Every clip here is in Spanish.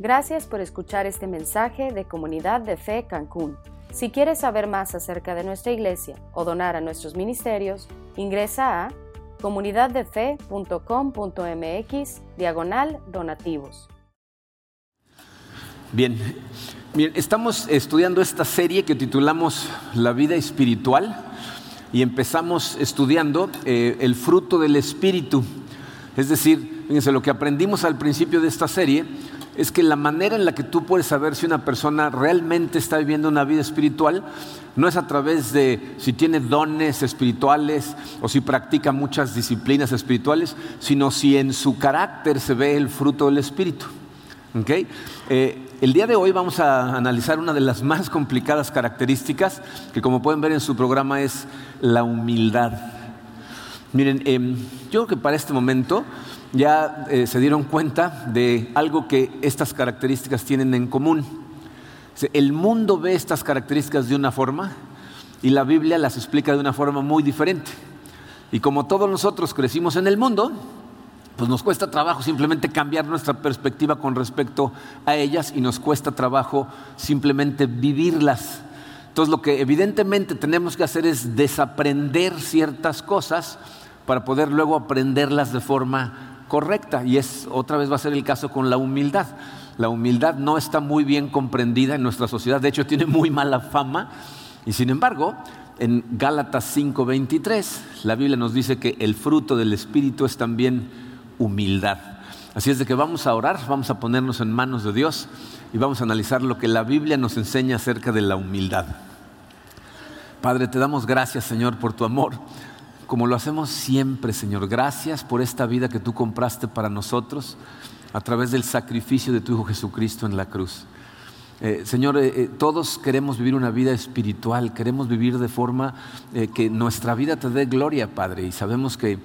Gracias por escuchar este mensaje de Comunidad de Fe Cancún. Si quieres saber más acerca de nuestra iglesia o donar a nuestros ministerios, ingresa a comunidaddefe.com.mx diagonal donativos. Bien, bien, estamos estudiando esta serie que titulamos La vida espiritual y empezamos estudiando eh, el fruto del espíritu. Es decir, fíjense, lo que aprendimos al principio de esta serie es que la manera en la que tú puedes saber si una persona realmente está viviendo una vida espiritual no es a través de si tiene dones espirituales o si practica muchas disciplinas espirituales, sino si en su carácter se ve el fruto del Espíritu. Eh, el día de hoy vamos a analizar una de las más complicadas características que como pueden ver en su programa es la humildad. Miren, em, yo creo que para este momento ya eh, se dieron cuenta de algo que estas características tienen en común. El mundo ve estas características de una forma y la Biblia las explica de una forma muy diferente. Y como todos nosotros crecimos en el mundo, pues nos cuesta trabajo simplemente cambiar nuestra perspectiva con respecto a ellas y nos cuesta trabajo simplemente vivirlas. Entonces lo que evidentemente tenemos que hacer es desaprender ciertas cosas para poder luego aprenderlas de forma correcta. Y es otra vez va a ser el caso con la humildad. La humildad no está muy bien comprendida en nuestra sociedad, de hecho tiene muy mala fama. Y sin embargo, en Gálatas 5:23, la Biblia nos dice que el fruto del Espíritu es también humildad. Así es de que vamos a orar, vamos a ponernos en manos de Dios y vamos a analizar lo que la Biblia nos enseña acerca de la humildad. Padre, te damos gracias, Señor, por tu amor como lo hacemos siempre, Señor. Gracias por esta vida que tú compraste para nosotros a través del sacrificio de tu Hijo Jesucristo en la cruz. Eh, Señor, eh, eh, todos queremos vivir una vida espiritual, queremos vivir de forma que nuestra vida te dé gloria, Padre, y sabemos que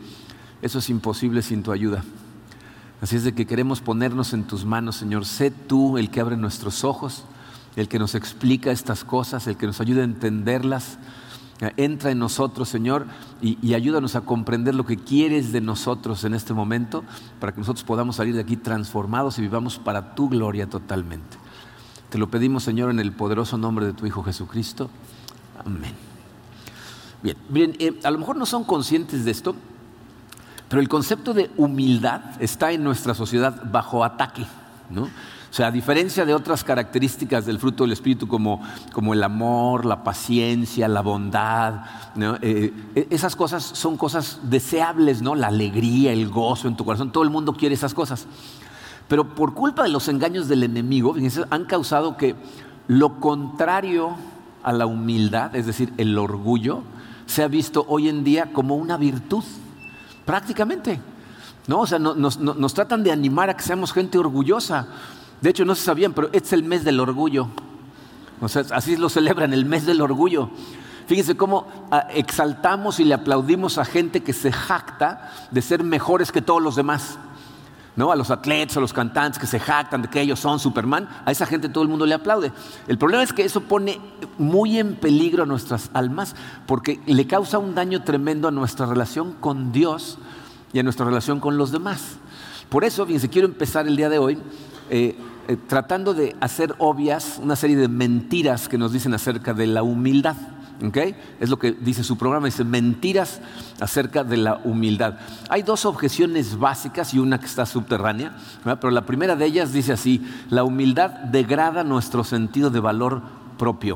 eso es imposible sin tu ayuda. Así es de que queremos ponernos en tus manos, Señor. Sé tú el que abre nuestros ojos, el que nos explica estas cosas, el que nos ayuda a entenderlas Entra en nosotros, Señor, y, ayúdanos a comprender lo que quieres de nosotros en este momento, para que nosotros podamos salir de aquí transformados y vivamos para tu gloria totalmente. Te lo pedimos, Señor, en el poderoso nombre de tu Hijo Jesucristo. Amén. Bien, bien eh, a lo mejor no son conscientes de esto, pero el concepto de humildad está en nuestra sociedad bajo ataque. ¿no? O sea, a diferencia de otras características del fruto del Espíritu como, como el amor, la paciencia, la bondad, eh, eh, esas cosas son cosas deseables, ¿no? La alegría, el gozo en tu corazón, todo el mundo quiere esas cosas. Pero por culpa de los engaños del enemigo, han causado que lo contrario a la humildad, es decir, el orgullo, se ha visto hoy en día como una virtud, prácticamente. ¿no? O sea, nos, nos tratan de animar a que seamos gente orgullosa. De hecho, no se sabían, pero este es el mes del orgullo. O sea, así lo celebran, el mes del orgullo. Fíjense cómo ah, exaltamos y le aplaudimos a gente que se jacta de ser mejores que todos los demás. ¿No? A los atletas, a los cantantes que se jactan de que ellos son Superman, a esa gente todo el mundo le aplaude. El problema es que eso pone muy en peligro a nuestras almas porque le causa un daño tremendo a nuestra relación con Dios y a nuestra relación con los demás. Por eso, fíjense, quiero empezar el día de hoy eh, eh, tratando de hacer obvias una serie de mentiras que nos dicen acerca de la humildad. Es lo que dice su programa, dice mentiras acerca de la humildad. Hay dos objeciones básicas y una que está subterránea, pero la primera de ellas dice así, la humildad degrada nuestro sentido de valor propio.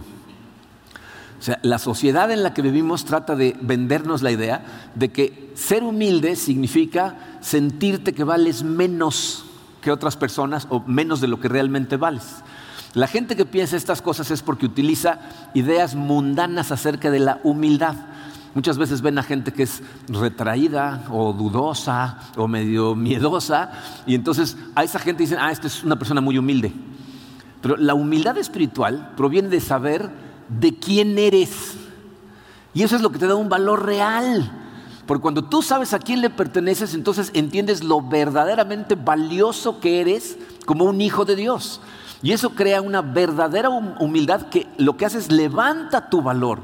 O sea, la sociedad en la que vivimos trata de vendernos la idea de que ser humilde significa sentirte que vales menos que otras personas o menos de lo que realmente vales. La gente que piensa estas cosas es porque utiliza ideas mundanas acerca de la humildad. Muchas veces ven a gente que es retraída o dudosa o medio miedosa y entonces a esa gente dicen, ah, esta es una persona muy humilde. Pero la humildad espiritual proviene de saber de quién eres. Y eso es lo que te da un valor real. Porque cuando tú sabes a quién le perteneces, entonces entiendes lo verdaderamente valioso que eres como un hijo de Dios. Y eso crea una verdadera humildad que lo que hace es levanta tu valor.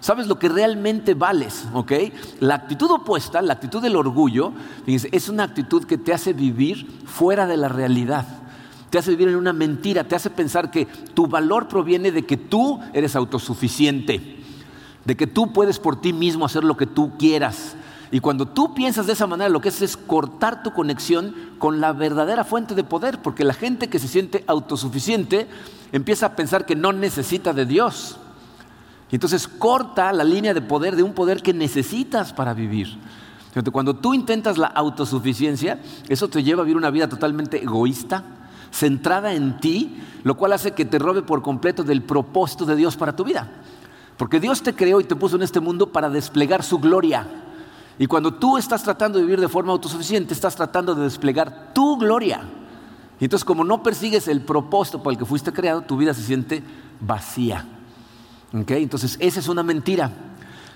Sabes lo que realmente vales, ¿ok? La actitud opuesta, la actitud del orgullo, es una actitud que te hace vivir fuera de la realidad. te hace vivir en una mentira, te hace pensar que tu valor proviene de que tú eres autosuficiente, de que tú puedes por ti mismo hacer lo que tú quieras. Y cuando tú piensas de esa manera, lo que haces es cortar tu conexión con la verdadera fuente de poder, porque la gente que se siente autosuficiente empieza a pensar que no necesita de Dios. Y entonces corta la línea de poder de un poder que necesitas para vivir. Cuando tú intentas la autosuficiencia, eso te lleva a vivir una vida totalmente egoísta, centrada en ti, lo cual hace que te robe por completo del propósito de Dios para tu vida. Porque Dios te creó y te puso en este mundo para desplegar su gloria. Y cuando tú estás tratando de vivir de forma autosuficiente, estás tratando de desplegar tu gloria. Y entonces como no persigues el propósito por el que fuiste creado, tu vida se siente vacía. Entonces esa es una mentira.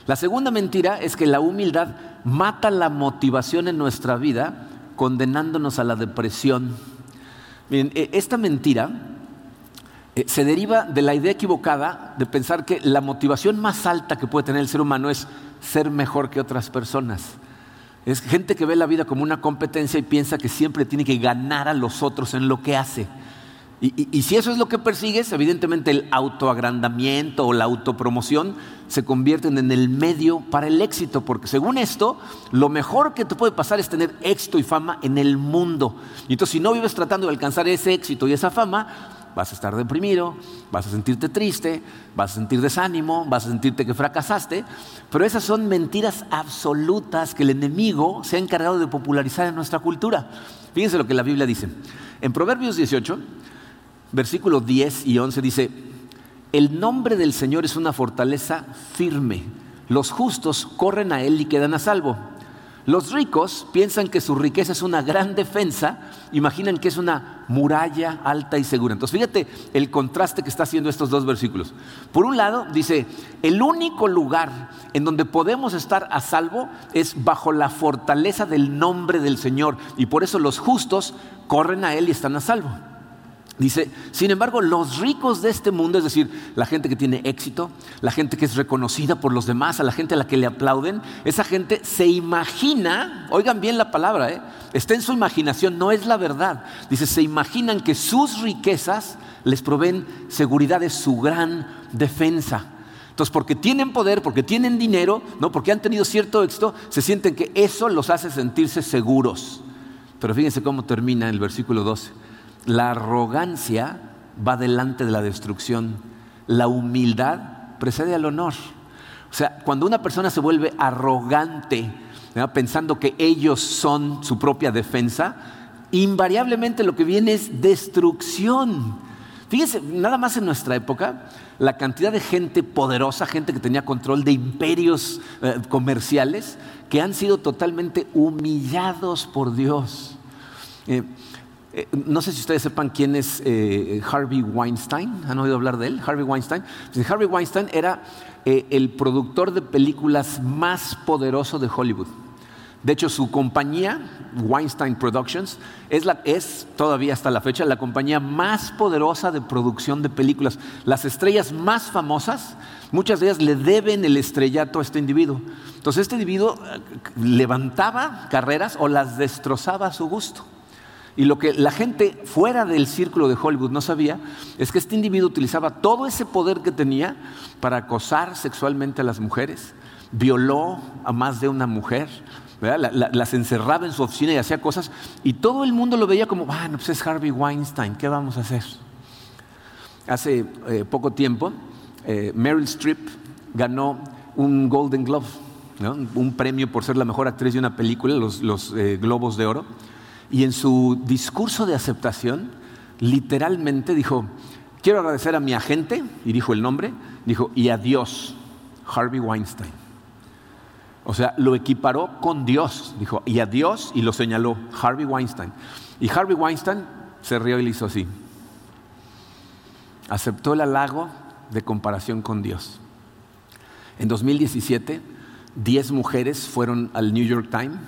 La segunda mentira es que la humildad mata la motivación en nuestra vida condenándonos a la depresión. Miren, e, esta mentira eh, se deriva de la idea equivocada de pensar que la motivación más alta que puede tener el ser humano es ser mejor que otras personas. Es gente que ve la vida como una competencia y piensa que siempre tiene que ganar a los otros en lo que hace. Y, si eso es lo que persigues, evidentemente el autoagrandamiento o la autopromoción se convierten en el medio para el éxito, porque según esto, lo mejor que te puede pasar es tener éxito y fama en el mundo. Y entonces si no vives tratando de alcanzar ese éxito y esa fama, vas a estar deprimido, vas a sentirte triste, vas a sentir desánimo, vas a sentirte que fracasaste, pero esas son mentiras absolutas que el enemigo se ha encargado de popularizar en nuestra cultura. Fíjense lo que la Biblia dice. En Proverbios 18, versículos 10 y 11 dice, el nombre del Señor es una fortaleza firme, los justos corren a Él y quedan a salvo. Los ricos piensan que su riqueza es una gran defensa, imaginan que es una muralla alta y segura. Entonces fíjate el contraste que está haciendo estos dos versículos. Por un lado dice, el único lugar en donde podemos estar a salvo es bajo la fortaleza del nombre del Señor y por eso los justos corren a Él y están a salvo. Dice, sin embargo, los ricos de este mundo, es decir, la gente que tiene éxito, la gente que es reconocida por los demás, a la gente a la que le aplauden, esa gente se imagina, oigan bien la palabra, ¿eh? está en su imaginación, no es la verdad. Dice, se imaginan que sus riquezas les proveen seguridad, de su gran defensa. Entonces, porque tienen poder, porque tienen dinero, ¿no? porque han tenido cierto éxito, se sienten que eso los hace sentirse seguros. Pero fíjense cómo termina el versículo 12 la arrogancia va delante de la destrucción. La humildad precede al honor. O sea, cuando una persona se vuelve arrogante, pensando que ellos son su propia defensa, invariablemente lo que viene es destrucción. Fíjense, nada más en nuestra época, la cantidad de gente poderosa, gente que tenía control de imperios eh, comerciales, que han sido totalmente humillados por Dios. Eh, eh, no sé si ustedes sepan quién es eh, Harvey Weinstein. ¿Han oído hablar de él? Harvey Weinstein. Pues, Harvey Weinstein era eh, el productor de películas más poderoso de Hollywood. De hecho, su compañía, Weinstein Productions, es, es todavía hasta la fecha la compañía más poderosa de producción de películas. Las estrellas más famosas, muchas de ellas le deben el estrellato a este individuo. Entonces, este individuo levantaba carreras o las destrozaba a su gusto. Y lo que la gente fuera del círculo de Hollywood no sabía es que este individuo utilizaba todo ese poder que tenía para acosar sexualmente a las mujeres, violó a más de una mujer, las encerraba en su oficina y hacía cosas, y todo el mundo lo veía como, bueno, pues es Harvey Weinstein, ¿qué vamos a hacer? Hace eh, poco tiempo, eh, Meryl Streep ganó un Golden Globe, un premio por ser la mejor actriz de una película, los, eh, Globos de Oro. Y en su discurso de aceptación, literalmente dijo, quiero agradecer a mi agente, y dijo el nombre, dijo, y a Dios, Harvey Weinstein. O sea, lo equiparó con Dios, dijo, y a Dios, y lo señaló, Harvey Weinstein. Y Harvey Weinstein se rió y le hizo así. Aceptó el halago de comparación con Dios. En 2017, 10 mujeres fueron al New York Times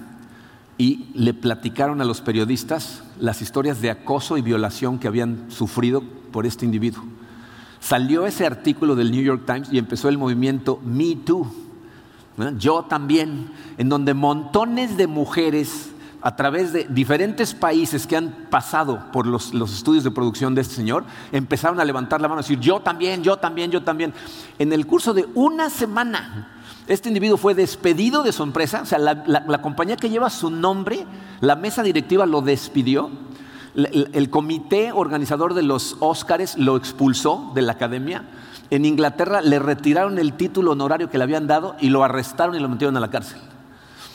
y le platicaron a los periodistas las historias de acoso y violación que habían sufrido por este individuo. Salió ese artículo del New York Times y empezó el movimiento Me Too, yo también, en donde montones de mujeres a través de diferentes países que han pasado por los, estudios de producción de este señor, empezaron a levantar la mano y decir, yo también, yo también, yo también. En el curso de una semana, este individuo fue despedido de su empresa, o sea, la, compañía que lleva su nombre, la mesa directiva lo despidió, el, el comité organizador de los Óscares lo expulsó de la academia, en Inglaterra le retiraron el título honorario que le habían dado y lo arrestaron y lo metieron a la cárcel.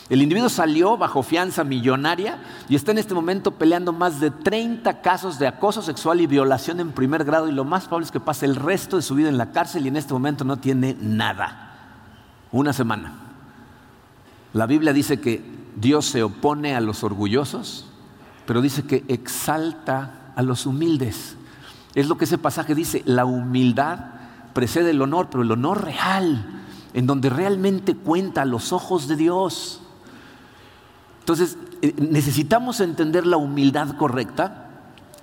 El individuo salió bajo fianza millonaria y está en este momento peleando más de 30 casos de acoso sexual y violación en primer grado y lo más probable es que pase el resto de su vida en la cárcel y en este momento no tiene nada. Una semana. La Biblia dice que Dios se opone a los orgullosos, pero dice que exalta a los humildes. Es lo que ese pasaje dice, la humildad precede el honor, pero el honor real, en donde realmente cuenta a los ojos de Dios. Entonces, eh, necesitamos entender la humildad correcta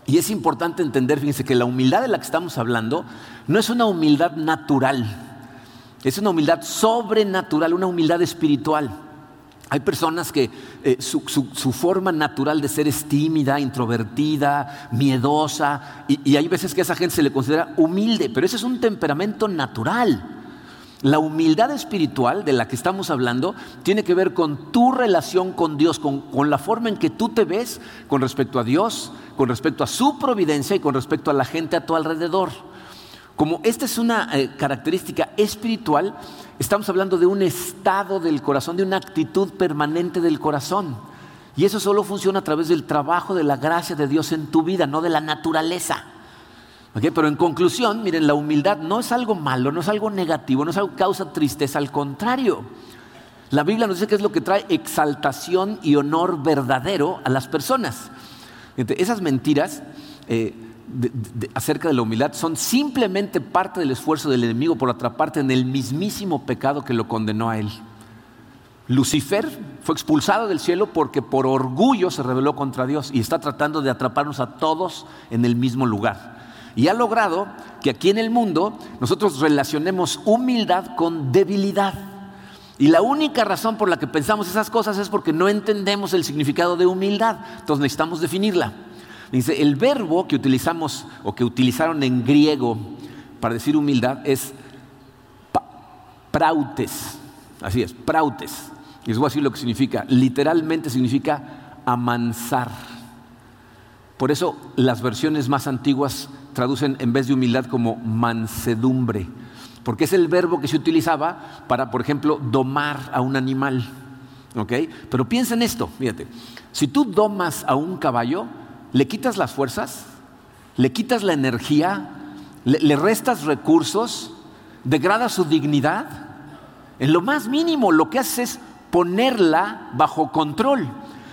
y es importante entender, fíjense, que la humildad de la que estamos hablando no es una humildad natural, es una humildad sobrenatural, una humildad espiritual. Hay personas que eh, su, forma natural de ser es tímida, introvertida, miedosa, y, hay veces que a esa gente se le considera humilde, pero ese es un temperamento natural. La humildad espiritual de la que estamos hablando tiene que ver con tu relación con Dios, con, la forma en que tú te ves con respecto a Dios, con respecto a su providencia y con respecto a la gente a tu alrededor. Como esta es una eh, característica espiritual, estamos hablando de un estado del corazón, de una actitud permanente del corazón. Y eso solo funciona a través del trabajo de la gracia de Dios en tu vida, no de la naturaleza. Pero en conclusión, miren, la humildad no es algo malo, no es algo negativo, no es algo que causa tristeza, al contrario. La Biblia nos dice que es lo que trae exaltación y honor verdadero a las personas. Esas mentiras eh, acerca de la humildad son simplemente parte del esfuerzo del enemigo por atraparte en el mismísimo pecado que lo condenó a él. Lucifer fue expulsado del cielo porque por orgullo se rebeló contra Dios y está tratando de atraparnos a todos en el mismo lugar y ha logrado que aquí en el mundo nosotros relacionemos humildad con debilidad. Y la única razón por la que pensamos esas cosas es porque no entendemos el significado de humildad. Entonces necesitamos definirla. Dice, el verbo que utilizamos o que utilizaron en griego para decir humildad es prautes. Así es, prautes. Y les voy a decir lo que significa. Literalmente significa amansar. Por eso las versiones más antiguas traducen en vez de humildad como mansedumbre, porque es el verbo que se utilizaba para, por ejemplo, domar a un animal. Pero piensa en esto, fíjate, si tú domas a un caballo, le quitas las fuerzas, le quitas la energía, le, restas recursos, degrada su dignidad. En lo más mínimo, lo que haces es ponerla bajo control.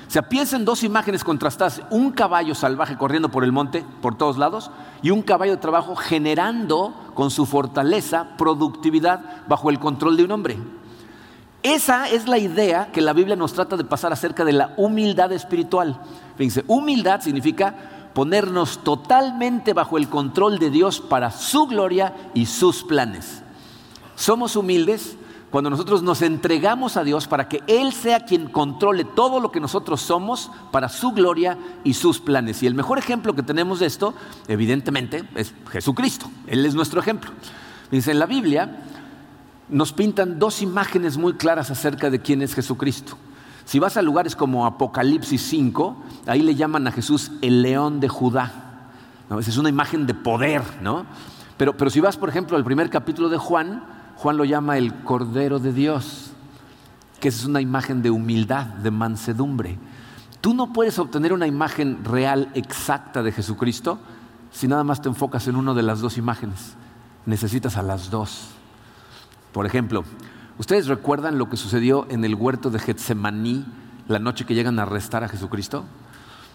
O sea, piensa en dos imágenes contrastadas, un caballo salvaje corriendo por el monte, por todos lados, y un caballo de trabajo generando con su fortaleza productividad bajo el control de un hombre. Esa es la idea que la Biblia nos trata de pasar acerca de la humildad espiritual. Fíjense, humildad significa ponernos totalmente bajo el control de Dios para su gloria y sus planes. Somos humildes cuando nosotros nos entregamos a Dios para que Él sea quien controle todo lo que nosotros somos para su gloria y sus planes. Y el mejor ejemplo que tenemos de esto, evidentemente, es Jesucristo. Él es nuestro ejemplo. Dice, en la Biblia nos pintan dos imágenes muy claras acerca de quién es Jesucristo. Si vas a lugares como Apocalipsis 5, ahí le llaman a Jesús el león de Judá. Esa es una imagen de poder, ¿no? Pero, pero si vas, por ejemplo, al primer capítulo de Juan, Juan lo llama el Cordero de Dios, que es una imagen de humildad, de mansedumbre. Tú no puedes obtener una imagen real, exacta de Jesucristo si nada más te enfocas en una de las dos imágenes. Necesitas a las dos. Por ejemplo, ¿ustedes recuerdan lo que sucedió en el huerto de Getsemaní la noche que llegan a arrestar a Jesucristo?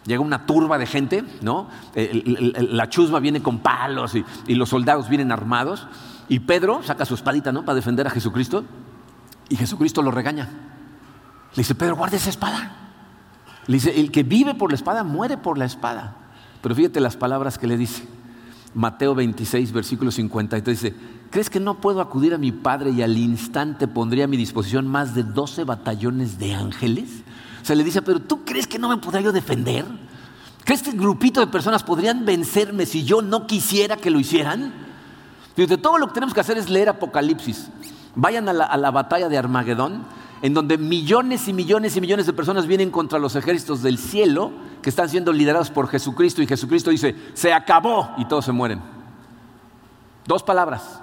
Llega una turba de gente, ¿no? La chusma viene con palos y, y los soldados vienen armados. Y Pedro saca su espadita, ¿no? Para defender a Jesucristo. Y Jesucristo lo regaña. Le dice, Pedro, guarda esa espada. Le dice, el que vive por la espada muere por la espada. Pero fíjate las palabras que le dice. Mateo 26, versículo 53 dice, ¿crees que no puedo acudir a mi Padre y al instante pondría a mi disposición más de 12 batallones de ángeles? O se le dice, pero ¿tú crees que no me podría yo defender? ¿Crees que el grupito de personas podrían vencerme si yo no quisiera que lo hicieran? Fíjate, todo lo que tenemos que hacer es leer Apocalipsis. Vayan a la, a la batalla de Armagedón, en donde millones y millones y millones de personas vienen contra los ejércitos del cielo que están siendo liderados por Jesucristo y Jesucristo dice, se acabó y todos se mueren. Dos palabras.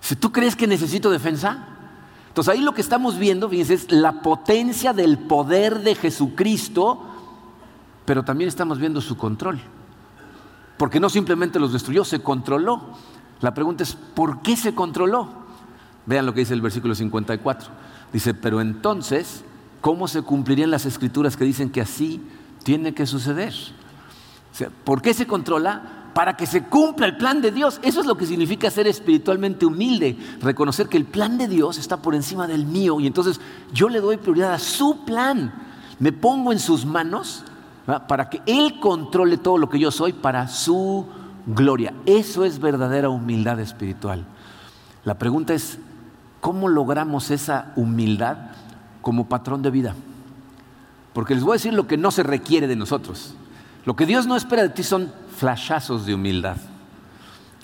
Si tú crees que necesito defensa, entonces ahí lo que estamos viendo, fíjense, es la potencia del poder de Jesucristo pero también estamos viendo su control. Porque no simplemente los destruyó, se controló. La pregunta es, ¿por qué se controló? Vean lo que dice el versículo 54. Dice, pero entonces, ¿cómo se cumplirían las escrituras que dicen que así tiene que suceder? ¿Por qué se controla? Para que se cumpla el plan de Dios. Eso es lo que significa ser espiritualmente humilde, reconocer que el plan de Dios está por encima del mío y entonces yo le doy prioridad a su plan. Me pongo en sus manos para que Él controle todo lo que yo soy para su gloria. Eso es verdadera humildad espiritual. La pregunta es, ¿cómo logramos esa humildad como patrón de vida? Porque les voy a decir lo que no se requiere de nosotros. Lo que Dios no espera de ti son flashazos de humildad.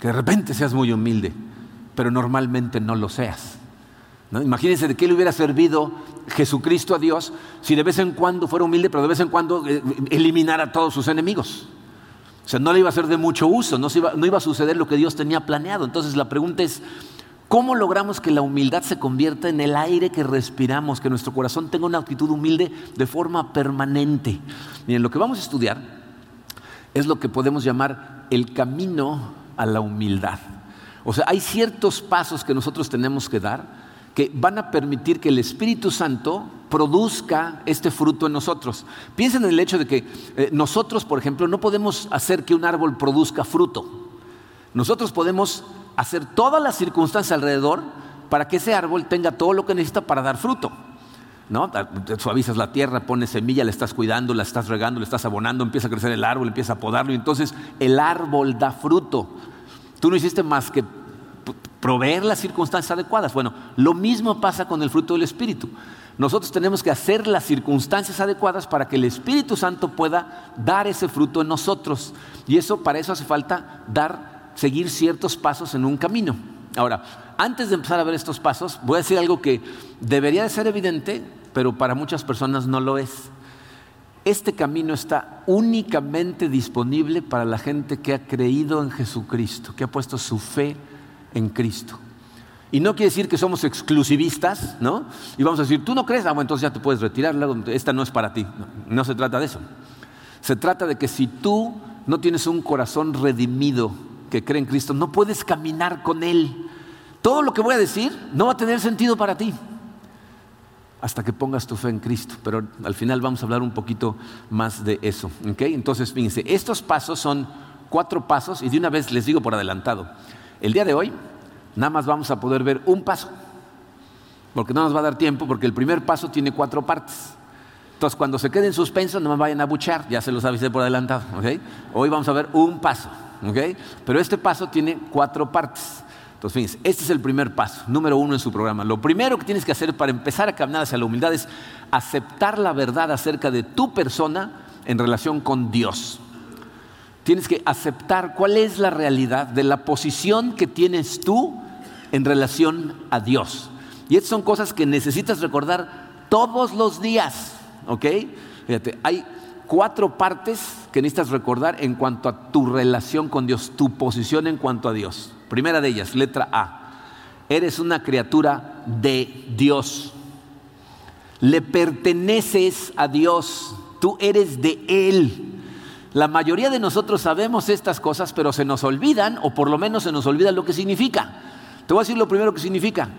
Que de repente seas muy humilde, pero normalmente no lo seas. Imagínense de qué le hubiera servido Jesucristo a Dios si de vez en cuando fuera humilde, pero de vez en cuando eh, eliminara a todos sus enemigos. O sea, no le iba a ser de mucho uso, no, iba, no iba a suceder lo que Dios tenía planeado. Entonces la pregunta es, ¿cómo logramos que la humildad se convierta en el aire que respiramos, que nuestro corazón tenga una actitud humilde de forma permanente? Miren, lo que vamos a estudiar es lo que podemos llamar el camino a la humildad. O sea, hay ciertos pasos que nosotros tenemos que dar que van a permitir que el Espíritu Santo produzca este fruto en nosotros. Piensen en el hecho de que eh, nosotros, por ejemplo, no podemos hacer que un árbol produzca fruto. Nosotros podemos hacer todas las circunstancias alrededor para que ese árbol tenga todo lo que necesita para dar fruto. ¿No? Suavizas la tierra, pones semilla, la estás cuidando, la estás regando, la estás abonando, empieza a crecer el árbol, empieza a podarlo y entonces el árbol da fruto. Tú no hiciste más que proveer las circunstancias adecuadas. Bueno, lo mismo pasa con el fruto del Espíritu. Nosotros tenemos que hacer las circunstancias adecuadas para que el Espíritu Santo pueda dar ese fruto en nosotros. Y eso, para eso hace falta dar, seguir ciertos pasos en un camino. Ahora, antes de empezar a ver estos pasos, voy a decir algo que debería de ser evidente, pero para muchas personas no lo es. Este camino está únicamente disponible para la gente que ha creído en Jesucristo, que ha puesto su fe en Cristo. Y no quiere decir que somos exclusivistas, ¿no? Y vamos a decir, tú no crees, ah, bueno, entonces ya te puedes retirar, esta no es para ti. No, se trata de eso. Se trata de que si tú no tienes un corazón redimido que cree en Cristo, no puedes caminar con Él. Todo lo que voy a decir no va a tener sentido para ti hasta que pongas tu fe en Cristo. Pero al final vamos a hablar un poquito más de eso. Entonces, fíjense, estos pasos son cuatro pasos y de una vez les digo por adelantado. El día de hoy nada más vamos a poder ver un paso, porque no nos va a dar tiempo, porque el primer paso tiene cuatro partes. Entonces, cuando se quede en suspenso, no me vayan a buchar, ya se los avisé por adelantado. Hoy vamos a ver un paso, pero este paso tiene cuatro partes. Entonces, fíjense, este es el primer paso, número uno en su programa. Lo primero que tienes que hacer para empezar a caminar hacia la humildad es aceptar la verdad acerca de tu persona en relación con Dios. Tienes que aceptar cuál es la realidad de la posición que tienes tú en relación a Dios. Y estas son cosas que necesitas recordar todos los días, ¿ok? Fíjate, hay cuatro partes que necesitas recordar en cuanto a tu relación con Dios, tu posición en cuanto a Dios. Primera de ellas, letra A. Eres una criatura de Dios. Le perteneces a Dios. Tú eres de Él. La mayoría de nosotros sabemos estas cosas, pero se nos olvidan, o por lo menos se nos olvida lo que significa. Te voy a decir lo primero que significa.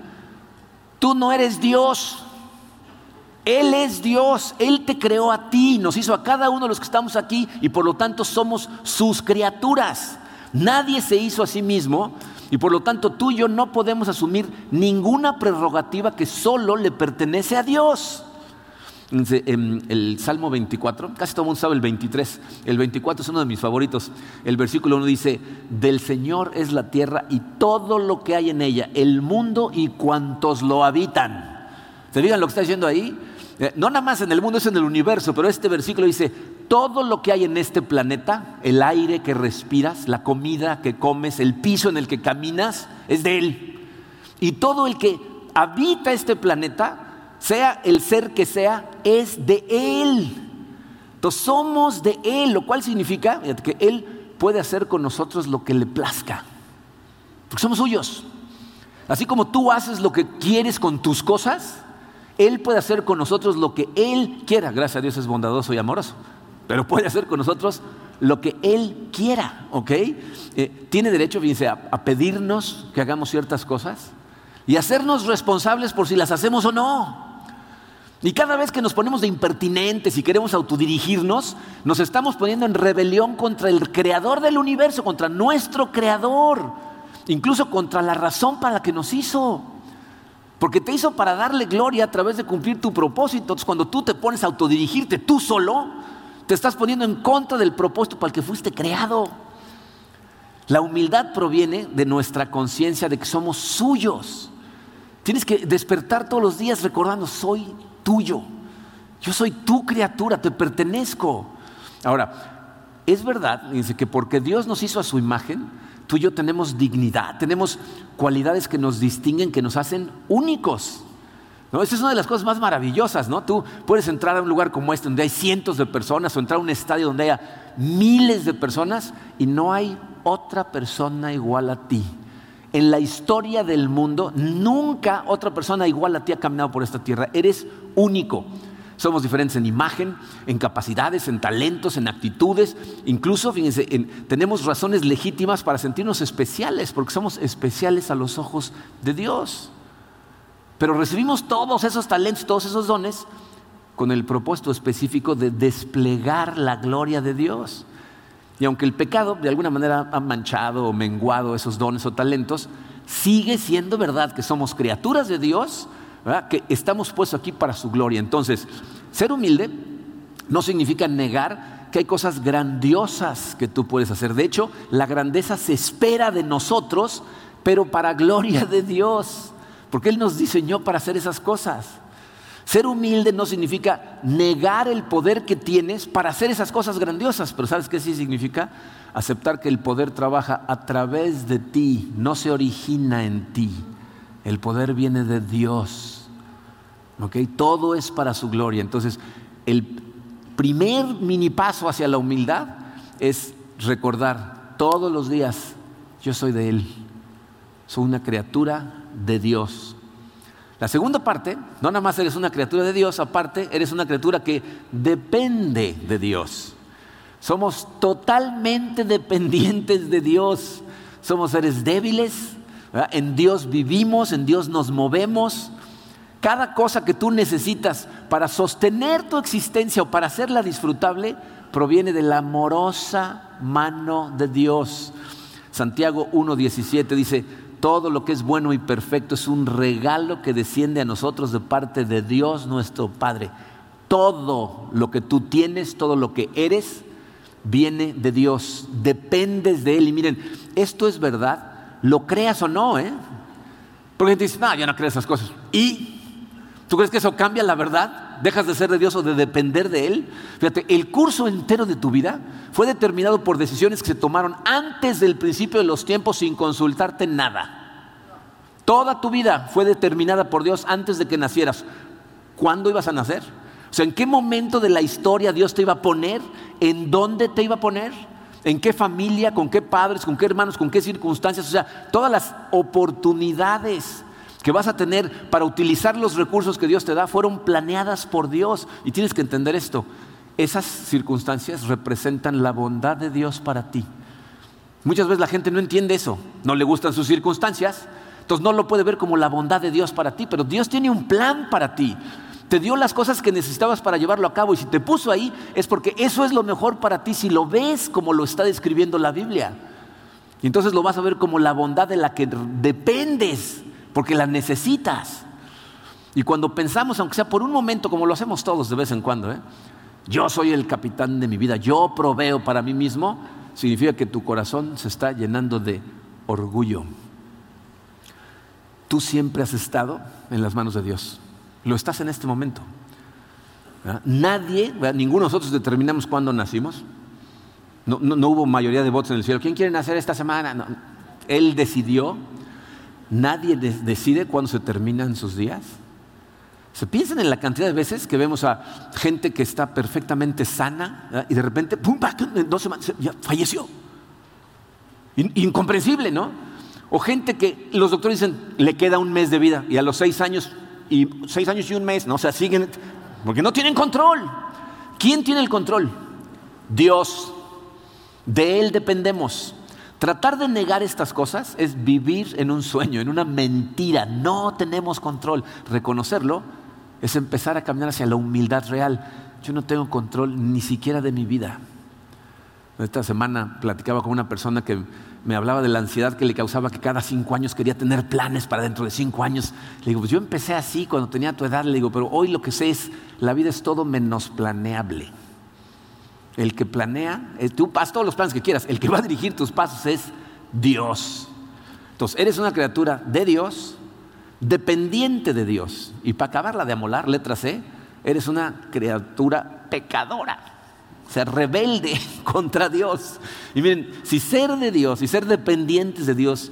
Tú no eres Dios. Él es Dios, Él te creó a ti, nos hizo a cada uno de los que estamos aquí y por lo tanto somos sus criaturas. Nadie se hizo a sí mismo y por lo tanto tú y yo no podemos asumir ninguna prerrogativa que solo le pertenece a Dios. En el Salmo 24, casi todo el mundo sabe el 23, el 24 es uno de mis favoritos. El versículo 1 dice, del Señor es la tierra y todo lo que hay en ella, el mundo y cuantos lo habitan. ¿Se fijan lo que está diciendo ahí? eh, no nada más en el mundo, es en el universo, pero este versículo dice, todo lo que hay en este planeta, el aire que respiras, la comida que comes, el piso en el que caminas, es de Él. Y todo el que habita este planeta, sea el ser que sea, es de Él. Entonces somos de Él, lo cual significa que Él puede hacer con nosotros lo que le plazca, porque somos suyos. Así como tú haces lo que quieres con tus cosas, Él puede hacer con nosotros lo que Él quiera. Gracias a Dios es bondadoso y amoroso. Pero puede hacer con nosotros lo que Él quiera, ¿ok? Eh, tiene derecho, fíjense, a, a pedirnos que hagamos ciertas cosas y hacernos responsables por si las hacemos o no. Y cada vez que nos ponemos de impertinentes y queremos autodirigirnos, nos estamos poniendo en rebelión contra el creador del universo, contra nuestro creador incluso contra la razón para la que nos hizo. Porque te hizo para darle gloria a través de cumplir tu propósito. Entonces, cuando tú te pones a autodirigirte tú solo, te estás poniendo en contra del propósito para el que fuiste creado. La humildad proviene de nuestra conciencia de que somos suyos. Tienes que despertar todos los días recordando, soy tuyo. Yo soy tu criatura, te pertenezco. Ahora, es verdad, dice que porque Dios nos hizo a su imagen, tú y yo tenemos dignidad, tenemos cualidades que nos distinguen, que nos hacen únicos. ¿no? Esa es una de las cosas más maravillosas, ¿no? Tú puedes entrar a un lugar como este donde hay cientos de personas o entrar a un estadio donde haya miles de personas y no hay otra persona igual a ti. En la historia del mundo, nunca otra persona igual a ti ha caminado por esta tierra. Eres único. Somos diferentes en imagen, en capacidades, en talentos, en actitudes. Incluso, fíjense, tenemos razones legítimas para sentirnos especiales, porque somos especiales a los ojos de Dios. Pero recibimos todos esos talentos, todos esos dones, con el propósito específico de desplegar la gloria de Dios. Y aunque el pecado de alguna manera ha manchado o menguado esos dones o talentos, sigue siendo verdad que somos criaturas de Dios que estamos puestos aquí para su gloria. Entonces, ser humilde no significa negar que hay cosas grandiosas que tú puedes hacer. De hecho, la grandeza se espera de nosotros, pero para gloria de Dios, porque Él nos diseñó para hacer esas cosas. Ser humilde no significa negar el poder que tienes para hacer esas cosas grandiosas, pero ¿sabes qué sí significa? Aceptar que el poder trabaja a través de ti, no se origina en ti. El poder viene de Dios. Todo es para su gloria. Entonces, el primer mini paso hacia la humildad es recordar todos los días, yo soy de Él, soy una criatura de Dios. La segunda parte, no nada más eres una criatura de Dios, aparte eres una criatura que depende de Dios. Somos totalmente dependientes de Dios. Somos seres débiles, en Dios vivimos, en Dios nos movemos. Cada cosa que tú necesitas para sostener tu existencia o para hacerla disfrutable proviene de la amorosa mano de Dios. Santiago 1.17 dice, todo lo que es bueno y perfecto es un regalo que desciende a nosotros de parte de Dios nuestro Padre. Todo lo que tú tienes, todo lo que eres, viene de Dios, dependes de Él. Y miren, esto es verdad, lo creas o no, ¿eh? Porque te dice, no, yo no creo esas cosas. Y ¿Tú crees que eso cambia la verdad? ¿Dejas de ser de Dios o de depender de Él? Fíjate, el curso entero de tu vida fue determinado por decisiones que se tomaron antes del principio de los tiempos sin consultarte nada. Toda tu vida fue determinada por Dios antes de que nacieras. ¿Cuándo ibas a nacer? O sea, ¿en qué momento de la historia Dios te iba a poner? ¿En dónde te iba a poner? ¿En qué familia? ¿Con qué padres? ¿Con qué hermanos? ¿Con qué circunstancias? O sea, todas las oportunidades que vas a tener para utilizar los recursos que Dios te da fueron planeadas por Dios. Y tienes que entender esto. Esas circunstancias representan la bondad de Dios para ti. Muchas veces la gente no entiende eso, no le gustan sus circunstancias, entonces no lo puede ver como la bondad de Dios para ti, pero Dios tiene un plan para ti. Te dio las cosas que necesitabas para llevarlo a cabo y si te puso ahí es porque eso es lo mejor para ti si lo ves como lo está describiendo la Biblia. Entonces lo vas a ver como la bondad de la que dependes porque la necesitas. Y cuando pensamos, aunque sea por un momento, como lo hacemos todos de vez en cuando, ¿eh? yo soy el capitán de mi vida, yo proveo para mí mismo, significa que tu corazón se está llenando de orgullo. Tú siempre has estado en las manos de Dios. Lo estás en este momento. Nadie, ninguno de nosotros determinamos cuándo nacimos. No, hubo mayoría de votos en el cielo. ¿Quién quiere nacer esta semana? Él decidió. Nadie decide cuándo se terminan sus días. Se piensan en la cantidad de veces que vemos a gente que está perfectamente sana y de repente, ¡pum! En dos semanas ya falleció. Incomprensible, ¿no? O gente que los doctores dicen le queda un mes de vida y a los seis años y seis años y un mes, ¿no? O sea, siguen porque no tienen control. ¿Quién tiene el control? Dios. De Él dependemos. Tratar de negar estas cosas es vivir en un sueño, en una mentira. No tenemos control. Reconocerlo es empezar a caminar hacia la humildad real. Yo no tengo control ni siquiera de mi vida. Esta semana platicaba con una persona que me hablaba de la ansiedad que le causaba que cada cinco años quería tener planes para dentro de cinco años. Le digo, pues yo empecé así cuando tenía tu edad, le digo, pero hoy lo que sé es, la vida es todo menos planeable. El que planea, eh, tú haz todos los planes que quieras, el que va a dirigir tus pasos es Dios. Entonces, eres una criatura de Dios, dependiente de Dios. Y para acabarla de amolar, letra C, eres una criatura pecadora, o sea, rebelde contra Dios. Y miren, si ser de Dios y ser dependientes de Dios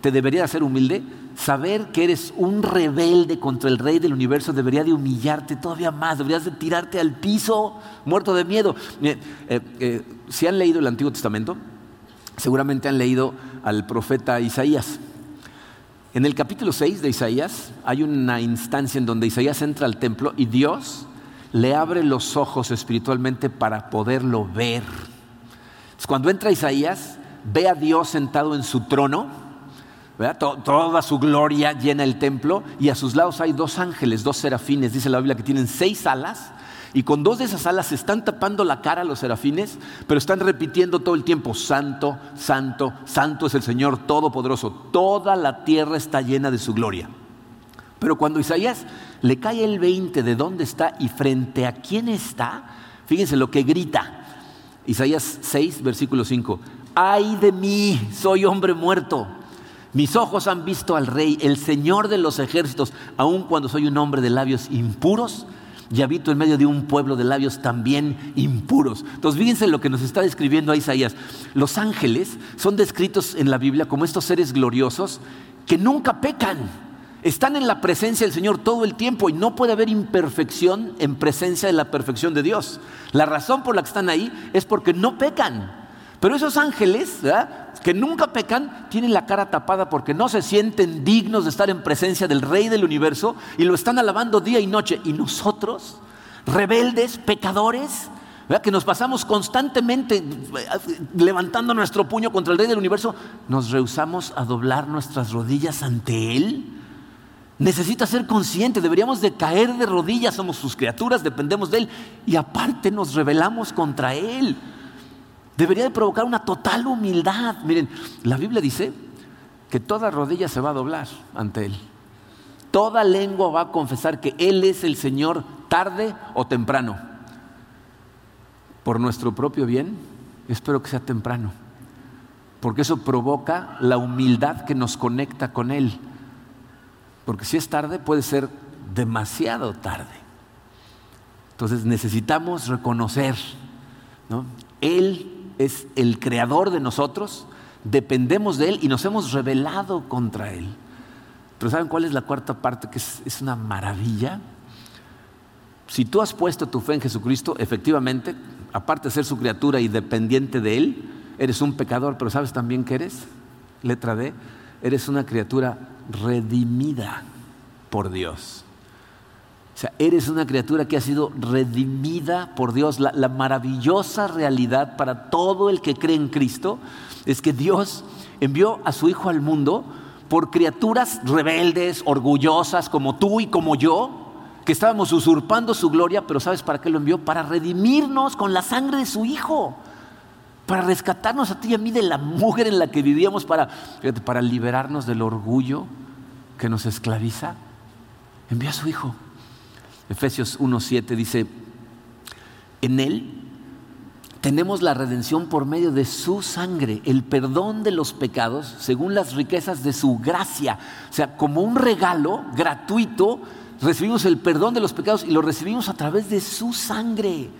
te debería hacer humilde, saber que eres un rebelde contra el rey del universo debería de humillarte todavía más, deberías de tirarte al piso muerto de miedo. Eh, eh, si han leído el Antiguo Testamento, seguramente han leído al profeta Isaías. En el capítulo 6 de Isaías hay una instancia en donde Isaías entra al templo y Dios le abre los ojos espiritualmente para poderlo ver. cuando entra Isaías, ve a Dios sentado en su trono, toda su gloria llena el templo y a sus lados hay dos ángeles, dos serafines, dice la Biblia, que tienen seis alas y con dos de esas alas se están tapando la cara los serafines, pero están repitiendo todo el tiempo, Santo, Santo, Santo es el Señor Todopoderoso. Toda la tierra está llena de su gloria. Pero cuando Isaías le cae el 20 de dónde está y frente a quién está, fíjense lo que grita. Isaías 6, versículo 5. Ay de mí, soy hombre muerto. Mis ojos han visto al rey, el Señor de los ejércitos, aun cuando soy un hombre de labios impuros y habito en medio de un pueblo de labios también impuros. Entonces, fíjense lo que nos está describiendo a Isaías. Los ángeles son descritos en la Biblia como estos seres gloriosos que nunca pecan. Están en la presencia del Señor todo el tiempo y no puede haber imperfección en presencia de la perfección de Dios. La razón por la que están ahí es porque no pecan. Pero esos ángeles, que nunca pecan, tienen la cara tapada porque no se sienten dignos de estar en presencia del Rey del universo y lo están alabando día y noche. Y nosotros, rebeldes, pecadores, que nos pasamos constantemente eh, levantando nuestro puño contra el Rey del universo, nos rehusamos a doblar nuestras rodillas ante Él. Necesita ser consciente, deberíamos de caer de rodillas, somos sus criaturas, dependemos de Él y aparte nos rebelamos contra Él debería de provocar una total humildad. Miren, la Biblia dice que toda rodilla se va a doblar ante Él. Toda lengua va a confesar que Él es el Señor tarde o temprano. Por nuestro propio bien, espero que sea temprano. Porque eso provoca la humildad que nos conecta con Él. Porque si es tarde, puede ser demasiado tarde. Entonces necesitamos reconocer, ¿no? Él es el creador de nosotros, dependemos de Él y nos hemos rebelado contra Él. Pero ¿saben cuál es la cuarta parte que es, una maravilla? Si tú has puesto tu fe en Jesucristo, efectivamente, aparte de ser su criatura y dependiente de Él, eres un pecador, pero ¿sabes también que eres? Letra D, eres una criatura redimida por Dios. O sea, eres una criatura que ha sido redimida por Dios. La, maravillosa realidad para todo el que cree en Cristo es que Dios envió a su Hijo al mundo por criaturas rebeldes, orgullosas, como tú y como yo, que estábamos usurpando su gloria, pero ¿sabes para qué lo envió? Para redimirnos con la sangre de su Hijo, para rescatarnos a ti y a mí de la mujer en la que vivíamos, para, para liberarnos del orgullo que nos esclaviza. Envió a su Hijo. Efesios 1.7 dice, en Él tenemos la redención por medio de su sangre, el perdón de los pecados según las riquezas de su gracia. O sea, como un regalo gratuito recibimos el perdón de los pecados y lo recibimos a través de su sangre.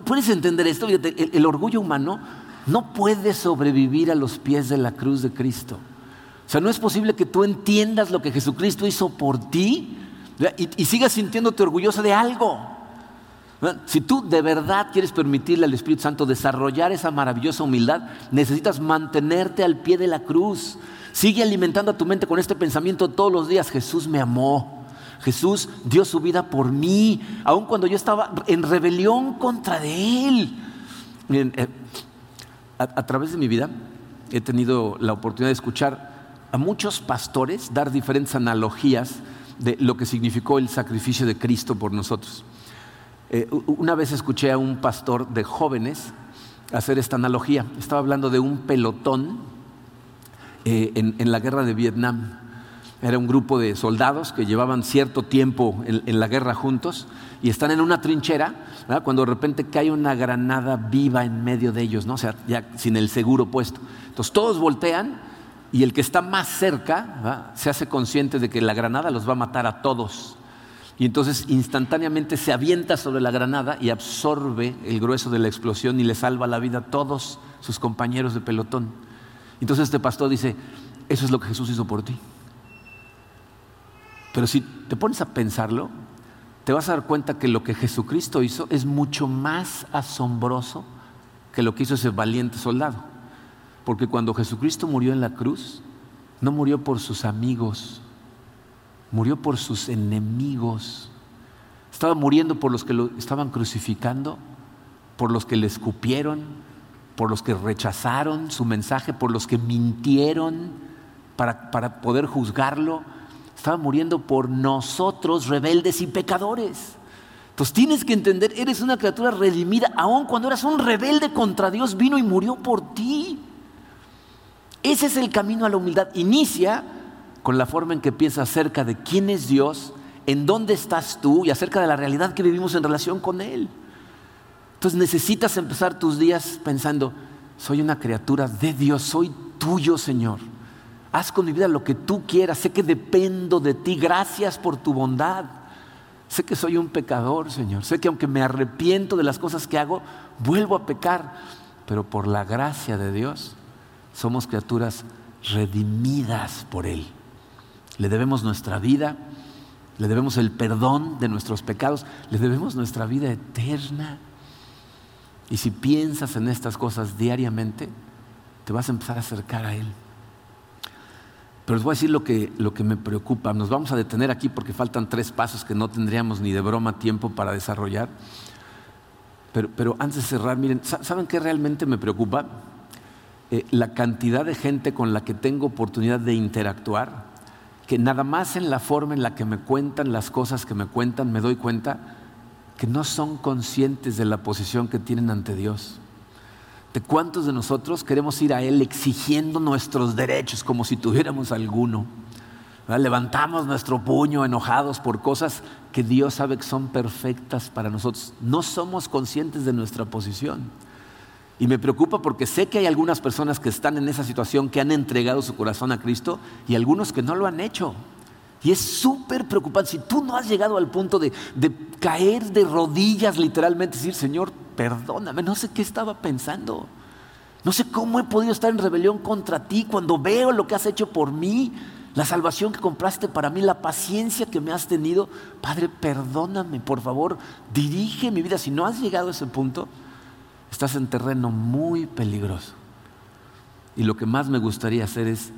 ¿Puedes entender esto? El, orgullo humano no puede sobrevivir a los pies de la cruz de Cristo. O sea, no es posible que tú entiendas lo que Jesucristo hizo por ti y, y sigas sintiéndote orgulloso de algo. Si tú de verdad quieres permitirle al Espíritu Santo desarrollar esa maravillosa humildad, necesitas mantenerte al pie de la cruz. Sigue alimentando a tu mente con este pensamiento todos los días. Jesús me amó. Jesús dio su vida por mí, aun cuando yo estaba en rebelión contra de Él. Eh, a través de mi vida he tenido la oportunidad de escuchar a muchos pastores dar diferentes analogías de lo que significó el sacrificio de Cristo por nosotros. Eh, una vez escuché a un pastor de jóvenes hacer esta analogía. Estaba hablando de un pelotón eh, en, la guerra de Vietnam. Era un grupo de soldados que llevaban cierto tiempo en, la guerra juntos y están en una trinchera cuando de repente cae una granada viva en medio de ellos, ¿no? o sea, ya sin el seguro puesto. Entonces todos voltean y el que está más cerca se hace consciente de que la granada los va a matar a todos y entonces instantáneamente se avienta sobre la granada y absorbe el grueso de la explosión y le salva la vida a todos sus compañeros de pelotón. Entonces este pastor dice, eso es lo que Jesús hizo por ti. Pero si te pones a pensarlo, te vas a dar cuenta que lo que Jesucristo hizo es mucho más asombroso que lo que hizo ese valiente soldado. Porque cuando Jesucristo murió en la cruz, no murió por sus amigos, murió por sus enemigos. Estaba muriendo por los que lo estaban crucificando, por los que le escupieron, por los que rechazaron su mensaje, por los que mintieron para, para poder juzgarlo. Estaba muriendo por nosotros, rebeldes y pecadores. Entonces tienes que entender, eres una criatura redimida, aun cuando eras un rebelde contra Dios, vino y murió por ti. Ese es el camino a la humildad. Inicia con la forma en que piensas acerca de quién es Dios, en dónde estás tú y acerca de la realidad que vivimos en relación con Él. Entonces necesitas empezar tus días pensando, soy una criatura de Dios, soy tuyo, Señor. Haz con mi vida lo que tú quieras, sé que dependo de ti, gracias por tu bondad. Sé que soy un pecador, Señor. Sé que aunque me arrepiento de las cosas que hago, vuelvo a pecar. Pero por la gracia de Dios, somos criaturas redimidas por Él. Le debemos nuestra vida, le debemos el perdón de nuestros pecados, le debemos nuestra vida eterna. Y si piensas en estas cosas diariamente, te vas a empezar a acercar a Él. Pero les voy a decir lo que, lo que me preocupa. Nos vamos a detener aquí porque faltan tres pasos que no tendríamos ni de broma tiempo para desarrollar. Pero, antes de cerrar, miren, ¿saben qué realmente me preocupa? Eh, la cantidad de gente con la que tengo oportunidad de interactuar que nada más en la forma en la que me cuentan las cosas que me cuentan me doy cuenta que no son conscientes de la posición que tienen ante Dios. ¿De cuántos de nosotros queremos ir a Él exigiendo nuestros derechos como si tuviéramos alguno? Levantamos nuestro puño enojados por cosas que Dios sabe que son perfectas para nosotros. No somos conscientes de nuestra posición. Y me preocupa porque sé que hay algunas personas que están en esa situación, que han entregado su corazón a Cristo y algunos que no lo han hecho. Y es súper preocupante. Si tú no has llegado al punto de, caer de rodillas literalmente, decir, Señor, perdóname, no sé qué estaba pensando. No sé cómo he podido estar en rebelión contra ti cuando veo lo que has hecho por mí, la salvación que compraste para mí, la paciencia que me has tenido. Padre, perdóname, por favor, dirige mi vida. Si no has llegado a ese punto, estás en terreno muy peligroso. Y lo que más me gustaría hacer es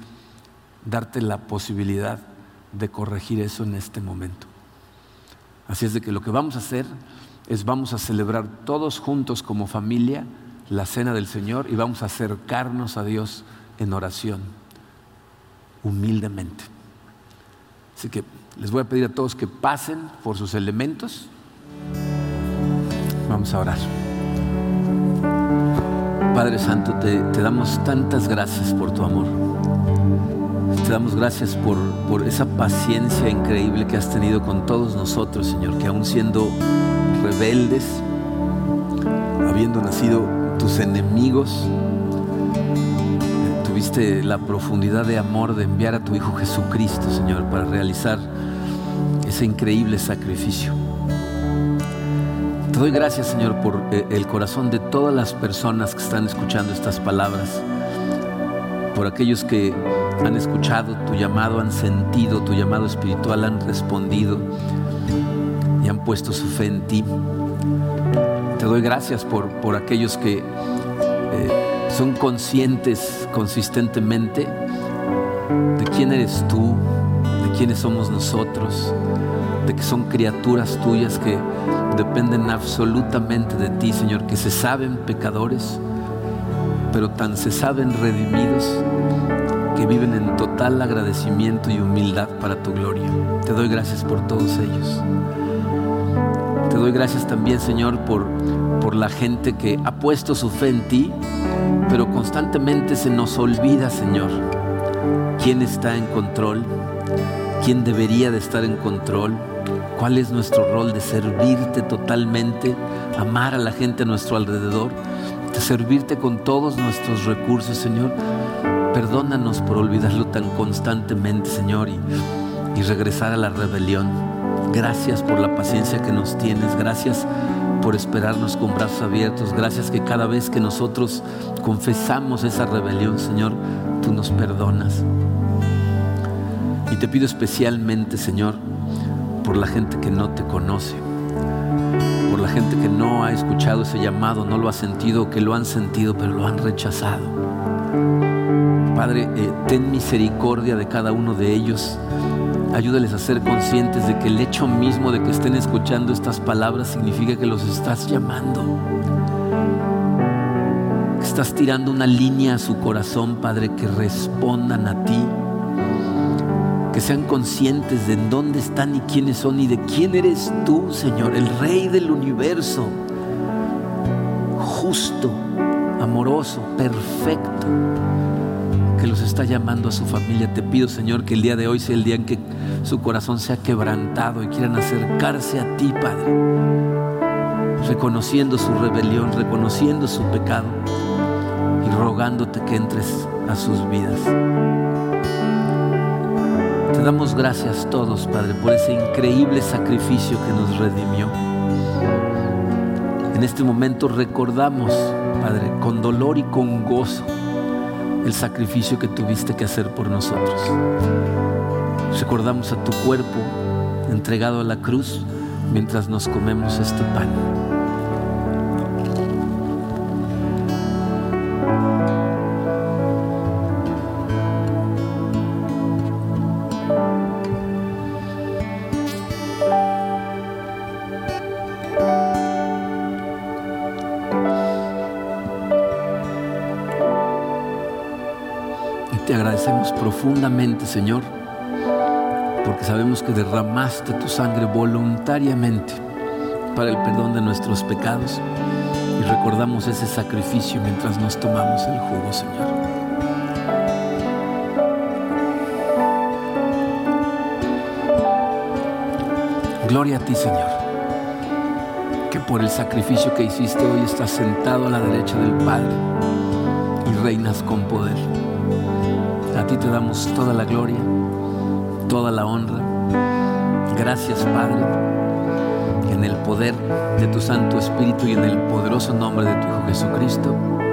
darte la posibilidad de corregir eso en este momento. Así es de que lo que vamos a hacer es vamos a celebrar todos juntos como familia la cena del Señor y vamos a acercarnos a Dios en oración, humildemente. Así que les voy a pedir a todos que pasen por sus elementos. Vamos a orar. Padre Santo, te, damos tantas gracias por tu amor. Te damos gracias por, por esa paciencia increíble que has tenido con todos nosotros, Señor, que aún siendo rebeldes, habiendo nacido tus enemigos, tuviste la profundidad de amor de enviar a tu Hijo Jesucristo, Señor, para realizar ese increíble sacrificio. Te doy gracias, Señor, por eh, el corazón de todas las personas que están escuchando estas palabras, por aquellos que han escuchado tu llamado, han sentido tu llamado espiritual, han respondido y han puesto su fe en ti. Te doy gracias por, por aquellos que eh, son conscientes consistentemente de quién eres tú, de quiénes somos nosotros, de que son criaturas tuyas que dependen absolutamente de ti, Señor, que se saben pecadores, pero tan se saben redimidos que viven en total agradecimiento y humildad para tu gloria. Te doy gracias por todos ellos. Te doy gracias también, Señor, por, por la gente que ha puesto su fe en ti, pero constantemente se nos olvida, Señor, quién está en control, quién debería de estar en control cuál es nuestro rol de servirte totalmente, amar a la gente a nuestro alrededor, de servirte con todos nuestros recursos, Señor. Perdónanos por olvidarlo tan constantemente, Señor, y, y regresar a la rebelión. Gracias por la paciencia que nos tienes, gracias por esperarnos con brazos abiertos, gracias que cada vez que nosotros confesamos esa rebelión, Señor, tú nos perdonas. Y te pido especialmente, Señor, por la gente que no te conoce, por la gente que no ha escuchado ese llamado, no lo ha sentido, que lo han sentido, pero lo han rechazado. Padre, eh, ten misericordia de cada uno de ellos. Ayúdales a ser conscientes de que el hecho mismo de que estén escuchando estas palabras significa que los estás llamando. Estás tirando una línea a su corazón, Padre, que respondan a ti que sean conscientes de en dónde están y quiénes son y de quién eres tú, Señor, el Rey del universo, justo, amoroso, perfecto, que los está llamando a su familia. Te pido, Señor, que el día de hoy sea el día en que su corazón sea quebrantado y quieran acercarse a ti, Padre, reconociendo su rebelión, reconociendo su pecado y rogándote que entres a sus vidas. Te damos gracias todos, Padre, por ese increíble sacrificio que nos redimió. En este momento recordamos, Padre, con dolor y con gozo, el sacrificio que tuviste que hacer por nosotros. Recordamos a tu cuerpo entregado a la cruz mientras nos comemos este pan. Profundamente, Señor, porque sabemos que derramaste tu sangre voluntariamente para el perdón de nuestros pecados y recordamos ese sacrificio mientras nos tomamos el jugo, Señor. Gloria a ti, Señor, que por el sacrificio que hiciste hoy estás sentado a la derecha del Padre y reinas con poder. Ti te damos toda la gloria, toda la honra. Gracias, Padre, en el poder de tu Santo Espíritu y en el poderoso nombre de tu Hijo Jesucristo.